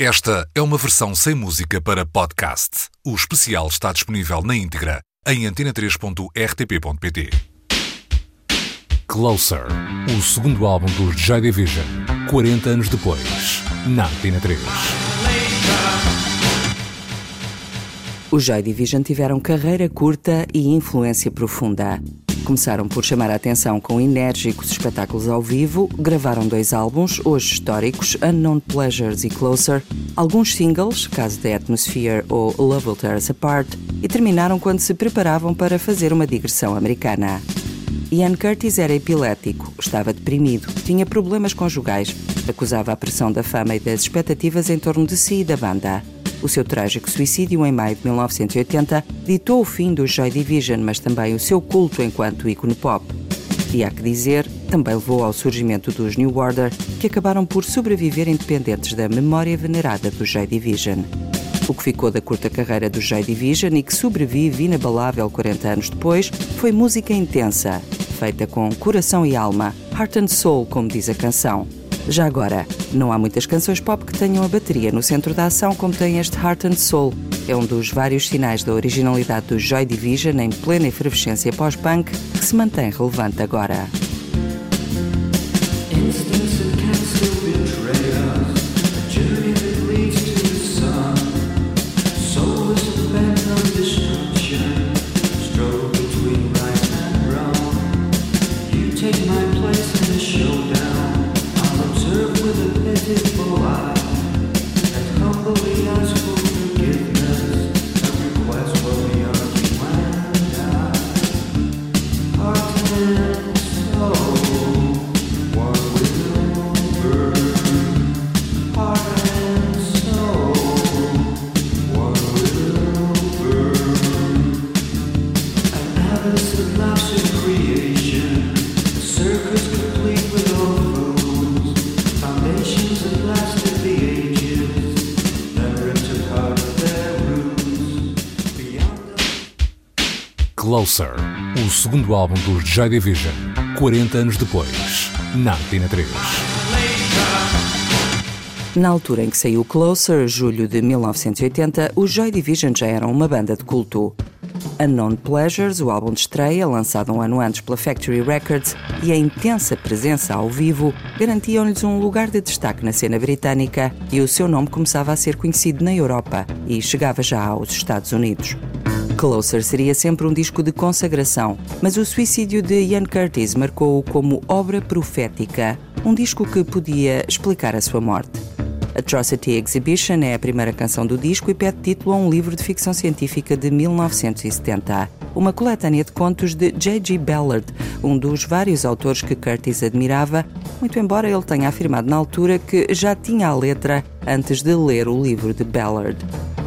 Esta é uma versão sem música para podcast. O especial está disponível na íntegra em antena3.rtp.pt. Closer, o segundo álbum dos Joy Division, 40 anos depois, na Antena 3. Os Joy Division tiveram carreira curta e influência profunda. Começaram por chamar a atenção com enérgicos espetáculos ao vivo, gravaram dois álbuns, hoje históricos, Unknown Pleasures e Closer, alguns singles, caso The Atmosphere ou Love Will Tear Us Apart, e terminaram quando se preparavam para fazer uma digressão americana. Ian Curtis era epilético, estava deprimido, tinha problemas conjugais, acusava a pressão da fama e das expectativas em torno de si e da banda. O seu trágico suicídio em maio de 1980 ditou o fim do Joy Division, mas também o seu culto enquanto ícone pop. E há que dizer, também levou ao surgimento dos New Order, que acabaram por sobreviver independentes da memória venerada do Joy Division. O que ficou da curta carreira do Joy Division e que sobrevive inabalável 40 anos depois foi música intensa, feita com coração e alma, heart and soul, como diz a canção. Já agora, não há muitas canções pop que tenham a bateria no centro da ação como tem este Heart and Soul. É um dos vários sinais da originalidade do Joy Division em plena efervescência pós-punk que se mantém relevante agora. Closer, o segundo álbum dos Joy Division, 40 anos depois, na Antena 3. Na altura em que saiu Closer, julho de 1980, os Joy Division já eram uma banda de culto. Unknown Pleasures, o álbum de estreia, lançado um ano antes pela Factory Records, e a intensa presença ao vivo garantiam-lhes um lugar de destaque na cena britânica e o seu nome começava a ser conhecido na Europa e chegava já aos Estados Unidos. Closer seria sempre um disco de consagração, mas o suicídio de Ian Curtis marcou-o como obra profética, um disco que podia explicar a sua morte. Atrocity Exhibition é a primeira canção do disco e pede título a um livro de ficção científica de 1970, uma coletânea de contos de J.G. Ballard, um dos vários autores que Curtis admirava, muito embora ele tenha afirmado na altura que já tinha a letra antes de ler o livro de Ballard.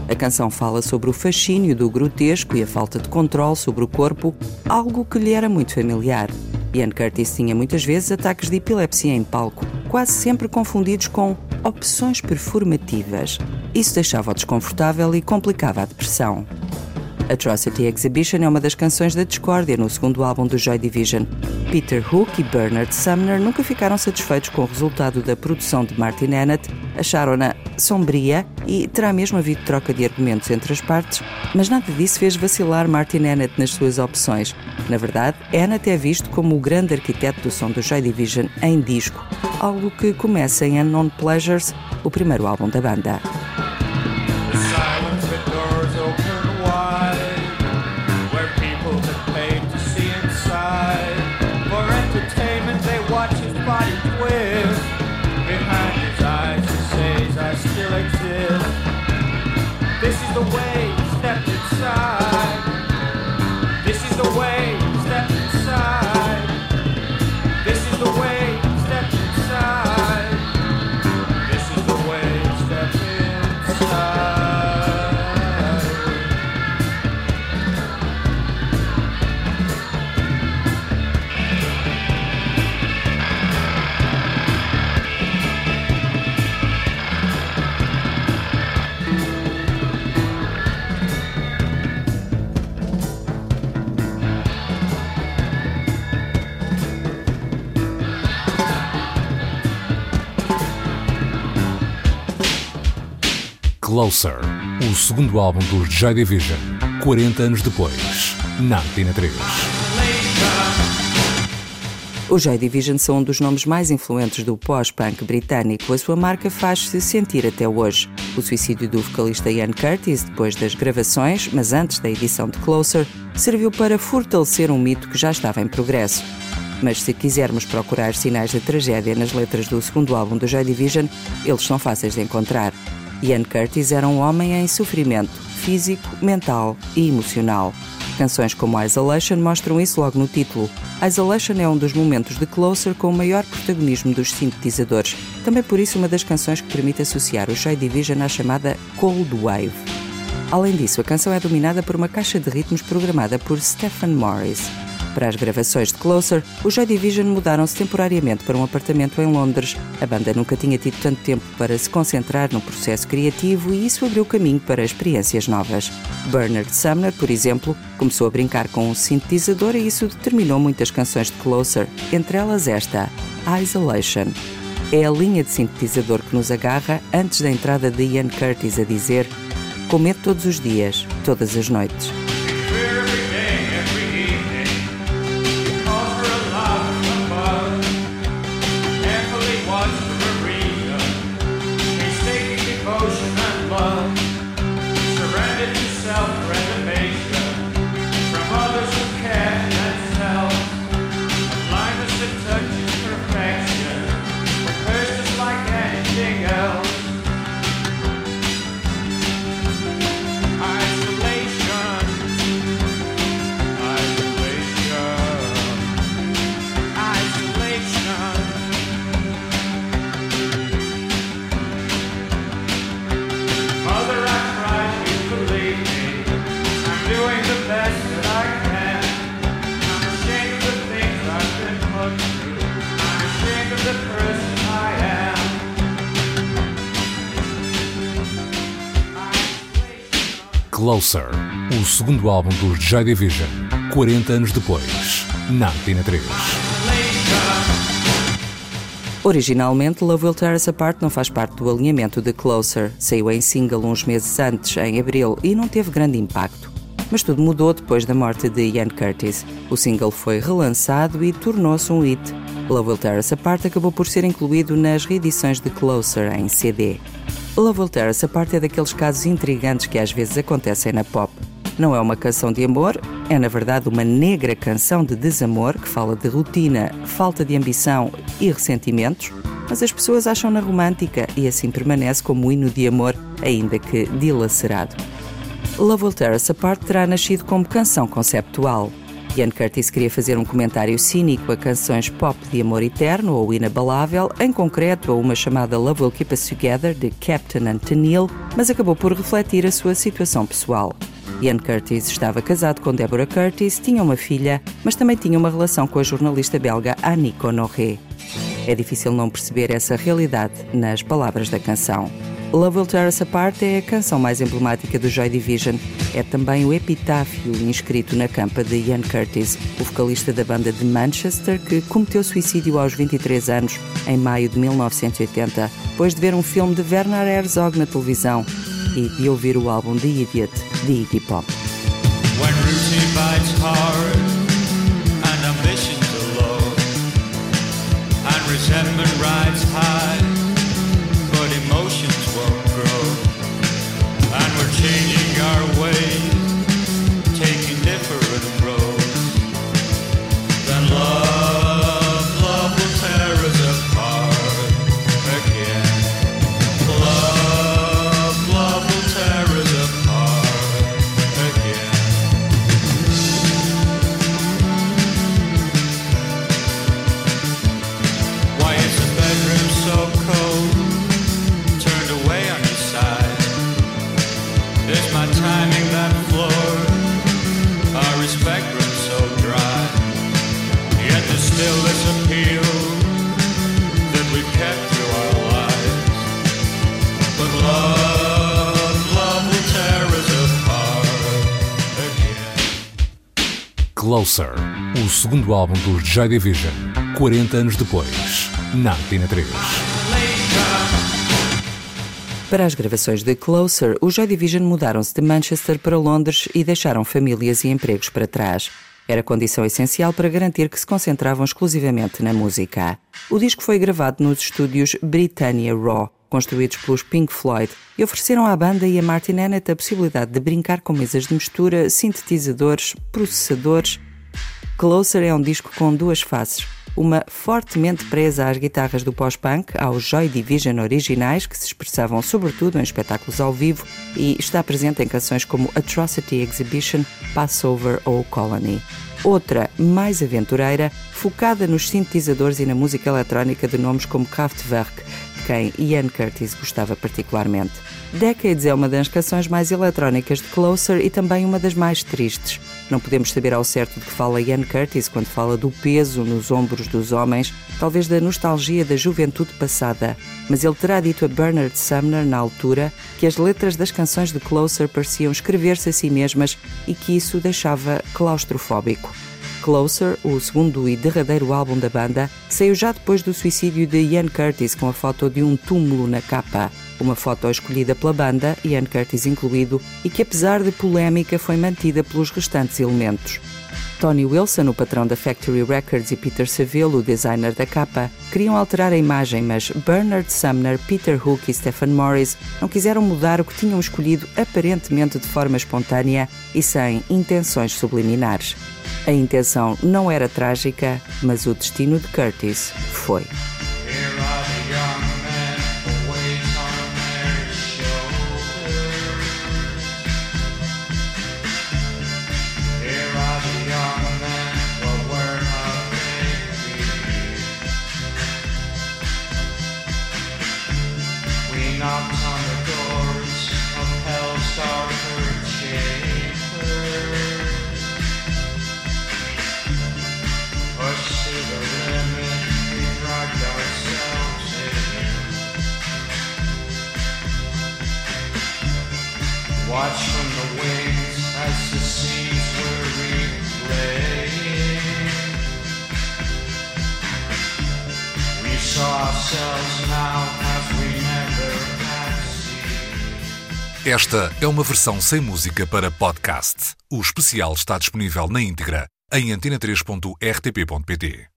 A canção fala sobre o fascínio do grotesco e a falta de controle sobre o corpo, algo que lhe era muito familiar. Ian Curtis tinha muitas vezes ataques de epilepsia em palco, quase sempre confundidos com opções performativas. Isso deixava-o desconfortável e complicava a depressão. Atrocity Exhibition é uma das canções da discórdia no segundo álbum do Joy Division. Peter Hook e Bernard Sumner nunca ficaram satisfeitos com o resultado da produção de Martin Annett, acharam-na sombria e terá mesmo havido troca de argumentos entre as partes, mas nada disso fez vacilar Martin Annett nas suas opções. Na verdade, Annett é visto como o grande arquiteto do som do Joy Division em disco, algo que começa em Unknown Pleasures, o primeiro álbum da banda. Closer, o segundo álbum dos Joy Division, 40 anos depois, na Antena 3. Os Joy Division são um dos nomes mais influentes do pós-punk britânico. A sua marca faz-se sentir até hoje. O suicídio do vocalista Ian Curtis, depois das gravações, mas antes da edição de Closer, serviu para fortalecer um mito que já estava em progresso. Mas se quisermos procurar sinais de tragédia nas letras do segundo álbum do Joy Division, eles são fáceis de encontrar. Ian Curtis era um homem em sofrimento físico, mental e emocional. Canções como Isolation mostram isso logo no título. Isolation é um dos momentos de Closer com o maior protagonismo dos sintetizadores. Também por isso uma das canções que permite associar o Joy Division à chamada Cold Wave. Além disso, a canção é dominada por uma caixa de ritmos programada por Stephen Morris. Para as gravações de Closer, os Joy Division mudaram-se temporariamente para um apartamento em Londres. A banda nunca tinha tido tanto tempo para se concentrar no processo criativo e isso abriu caminho para experiências novas. Bernard Sumner, por exemplo, começou a brincar com um sintetizador e isso determinou muitas canções de Closer, entre elas esta, Isolation. É a linha de sintetizador que nos agarra antes da entrada de Ian Curtis a dizer: Comete todos os dias, todas as noites. Closer, o segundo álbum dos Joy Division, 40 anos depois, na Antena 3. Originalmente, Love Will Tear Us Apart não faz parte do alinhamento de Closer. Saiu em single uns meses antes, em abril, e não teve grande impacto. Mas tudo mudou depois da morte de Ian Curtis. O single foi relançado e tornou-se um hit. Love Will Tear Us Apart acabou por ser incluído nas reedições de Closer em CD. Love Tear Us Apart é daqueles casos intrigantes que às vezes acontecem na pop. Não é uma canção de amor, é na verdade uma negra canção de desamor que fala de rotina, falta de ambição e ressentimentos, mas as pessoas acham-na romântica e assim permanece como um hino de amor, ainda que dilacerado. Love Will Tear Us Apart terá nascido como canção conceptual. Ian Curtis queria fazer um comentário cínico a canções pop de amor eterno ou inabalável, em concreto a uma chamada Love Will Keep Us Together de Captain and Tennille, mas acabou por refletir a sua situação pessoal. Ian Curtis estava casado com Deborah Curtis, tinha uma filha, mas também tinha uma relação com a jornalista belga Annie Honoré. É difícil não perceber essa realidade nas palavras da canção. Love Will Tear Us Apart é a canção mais emblemática do Joy Division. É também o epitáfio inscrito na campa de Ian Curtis, o vocalista da banda de Manchester que cometeu suicídio aos 23 anos, em maio de 1980, depois de ver um filme de Werner Herzog na televisão e de ouvir o álbum The Idiot de Iggy Pop. My timing that floored our respect so dry. Yet still that we've kept through our lives. But love love apart again. Closer, o segundo álbum dos Joy Division, 40 anos depois, na Antena 3. Para as gravações de Closer, os Joy Division mudaram-se de Manchester para Londres e deixaram famílias e empregos para trás. Era condição essencial para garantir que se concentravam exclusivamente na música. O disco foi gravado nos estúdios Britannia Raw, construídos pelos Pink Floyd, e ofereceram à banda e a Martin Hannett a possibilidade de brincar com mesas de mistura, sintetizadores, processadores. Closer é um disco com duas faces uma fortemente presa às guitarras do pós-punk, aos Joy Division originais, que se expressavam sobretudo em espetáculos ao vivo e está presente em canções como Atrocity Exhibition, Passover ou Colony. Outra, mais aventureira, focada nos sintetizadores e na música eletrónica de nomes como Kraftwerk, quem Ian Curtis gostava particularmente. Decades é uma das canções mais eletrónicas de Closer e também uma das mais tristes. Não podemos saber ao certo de que fala Ian Curtis quando fala do peso nos ombros dos homens, talvez da nostalgia da juventude passada, mas ele terá dito a Bernard Sumner, na altura, que as letras das canções de Closer pareciam escrever-se a si mesmas e que isso deixava claustrofóbico. Closer, o segundo e derradeiro álbum da banda, saiu já depois do suicídio de Ian Curtis com a foto de um túmulo na capa. Uma foto escolhida pela banda, Ian Curtis incluído, e que apesar de polémica foi mantida pelos restantes elementos. Tony Wilson, o patrão da Factory Records, e Peter Saville, o designer da capa, queriam alterar a imagem, mas Bernard Sumner, Peter Hook e Stephen Morris não quiseram mudar o que tinham escolhido aparentemente de forma espontânea e sem intenções subliminares. A intenção não era trágica, mas o destino de Curtis foi. Watch from the wings as the seas were replaying. We saw ourselves now as we Esta é uma versão sem música para podcast. O especial está disponível na íntegra em antena3.rtp.pt.